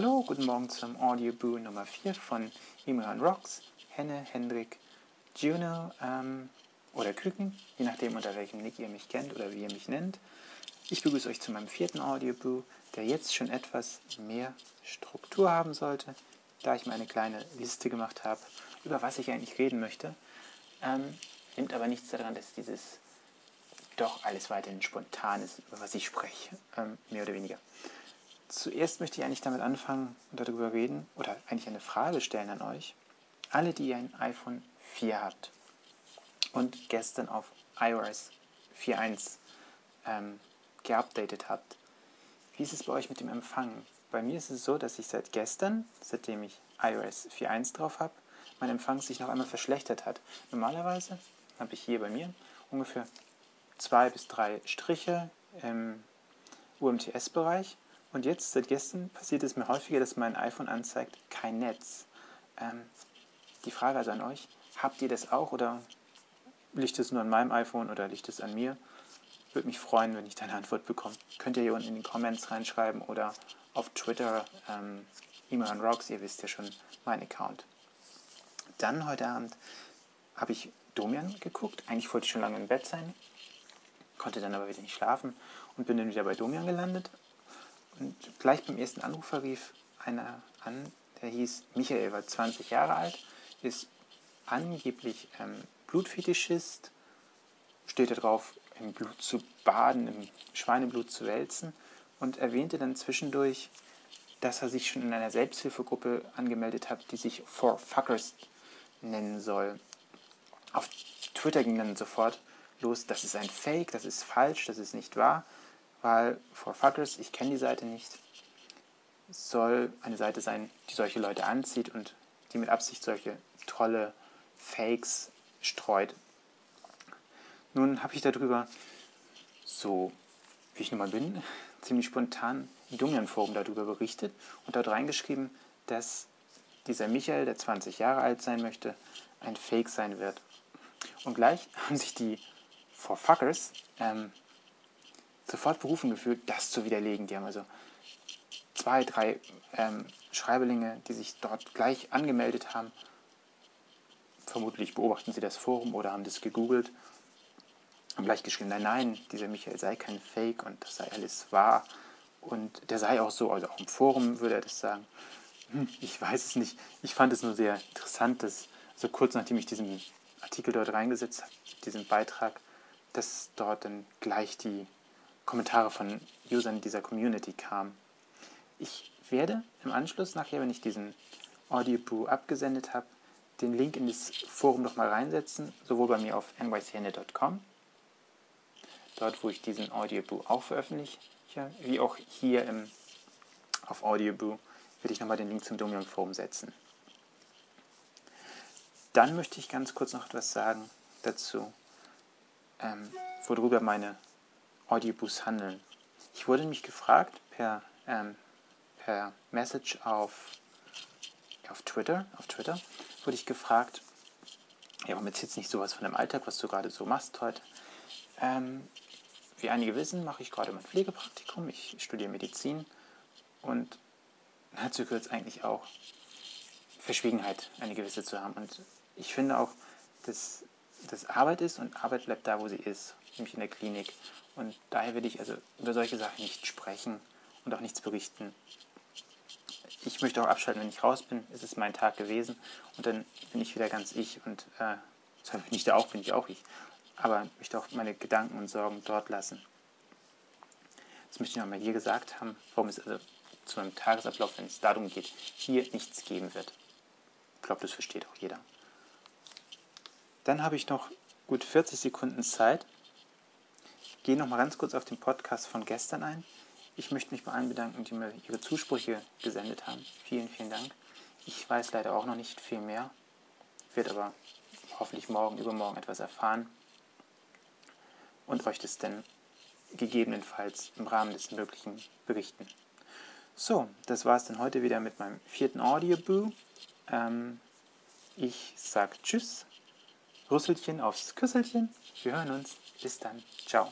Hallo, guten Morgen zum Audioboo Nummer 4 von Imran Rocks, Henne, Hendrik, Juno ähm, oder Küken, je nachdem unter welchem Nick ihr mich kennt oder wie ihr mich nennt. Ich begrüße euch zu meinem vierten Audioboo, der jetzt schon etwas mehr Struktur haben sollte, da ich mir eine kleine Liste gemacht habe, über was ich eigentlich reden möchte. Ähm, nimmt aber nichts daran, dass dieses doch alles weiterhin spontan ist, über was ich spreche, ähm, mehr oder weniger. Zuerst möchte ich eigentlich damit anfangen und darüber reden oder eigentlich eine Frage stellen an euch. Alle, die ein iPhone 4 habt und gestern auf iOS 4.1 ähm, geupdatet habt, wie ist es bei euch mit dem Empfang? Bei mir ist es so, dass ich seit gestern, seitdem ich iOS 4.1 drauf habe, mein Empfang sich noch einmal verschlechtert hat. Normalerweise habe ich hier bei mir ungefähr zwei bis drei Striche im UMTS-Bereich und jetzt, seit gestern, passiert es mir häufiger, dass mein iPhone anzeigt, kein Netz. Ähm, die Frage also an euch, habt ihr das auch oder liegt es nur an meinem iPhone oder liegt es an mir? Würde mich freuen, wenn ich da eine Antwort bekomme. Könnt ihr hier unten in den Comments reinschreiben oder auf Twitter, ähm, E-Mail Rocks, ihr wisst ja schon, mein Account. Dann heute Abend habe ich Domian geguckt. Eigentlich wollte ich schon lange im Bett sein, konnte dann aber wieder nicht schlafen und bin dann wieder bei Domian gelandet und gleich beim ersten Anrufer rief einer an, der hieß Michael, war 20 Jahre alt, ist angeblich ähm, Blutfetischist, steht da drauf, im Blut zu baden, im Schweineblut zu wälzen und erwähnte dann zwischendurch, dass er sich schon in einer Selbsthilfegruppe angemeldet hat, die sich For Fuckers nennen soll. Auf Twitter ging dann sofort los, das ist ein Fake, das ist falsch, das ist nicht wahr weil For Fuckers, ich kenne die Seite nicht, soll eine Seite sein, die solche Leute anzieht und die mit Absicht solche tolle Fakes streut. Nun habe ich darüber, so wie ich nun mal bin, ziemlich spontan im Domian-Forum darüber berichtet und dort reingeschrieben, dass dieser Michael, der 20 Jahre alt sein möchte, ein Fake sein wird. Und gleich haben sich die For Fuckers ähm, sofort berufen gefühlt, das zu widerlegen. Die haben also zwei, drei ähm, Schreiberlinge, die sich dort gleich angemeldet haben. Vermutlich beobachten sie das Forum oder haben das gegoogelt. Haben gleich geschrieben, nein, nein, dieser Michael sei kein Fake und das sei alles wahr. Und der sei auch so, also auch im Forum würde er das sagen. Hm, ich weiß es nicht. Ich fand es nur sehr interessant, dass so kurz nachdem ich diesen Artikel dort reingesetzt habe, diesen Beitrag, dass dort dann gleich die Kommentare von Usern dieser Community kamen. Ich werde im Anschluss nachher, wenn ich diesen Audioboo abgesendet habe, den Link in das Forum nochmal reinsetzen, sowohl bei mir auf nychende.com, dort wo ich diesen Audioboo auch veröffentliche, wie auch hier im, auf Audioboo werde ich nochmal den Link zum Domion Forum setzen. Dann möchte ich ganz kurz noch etwas sagen dazu, ähm, worüber meine Audiobus handeln. Ich wurde mich gefragt per, ähm, per Message auf, auf Twitter, auf Twitter wurde ich gefragt, ja, warum du nicht sowas von deinem Alltag, was du gerade so machst heute? Ähm, wie einige wissen, mache ich gerade mein Pflegepraktikum, ich studiere Medizin und dazu gehört es eigentlich auch, Verschwiegenheit eine gewisse zu haben. Und ich finde auch, dass das Arbeit ist und Arbeit bleibt da, wo sie ist, nämlich in der Klinik. Und daher will ich also über solche Sachen nicht sprechen und auch nichts berichten. Ich möchte auch abschalten, wenn ich raus bin. Es ist mein Tag gewesen und dann bin ich wieder ganz ich und äh, wenn ich da auch bin, ich auch ich. Aber ich möchte auch meine Gedanken und Sorgen dort lassen. Das möchte ich nochmal hier gesagt haben, warum es also zu einem Tagesablauf, wenn es darum geht, hier nichts geben wird. Ich glaube, das versteht auch jeder. Dann habe ich noch gut 40 Sekunden Zeit. Ich gehe noch mal ganz kurz auf den Podcast von gestern ein. Ich möchte mich bei allen bedanken, die mir ihre Zusprüche gesendet haben. Vielen, vielen Dank. Ich weiß leider auch noch nicht viel mehr, werde aber hoffentlich morgen, übermorgen etwas erfahren und euch das dann gegebenenfalls im Rahmen des Möglichen berichten. So, das war es dann heute wieder mit meinem vierten Audioboo. Ähm, ich sage Tschüss Rüsselchen aufs Küsselchen. Wir hören uns. Bis dann. Ciao.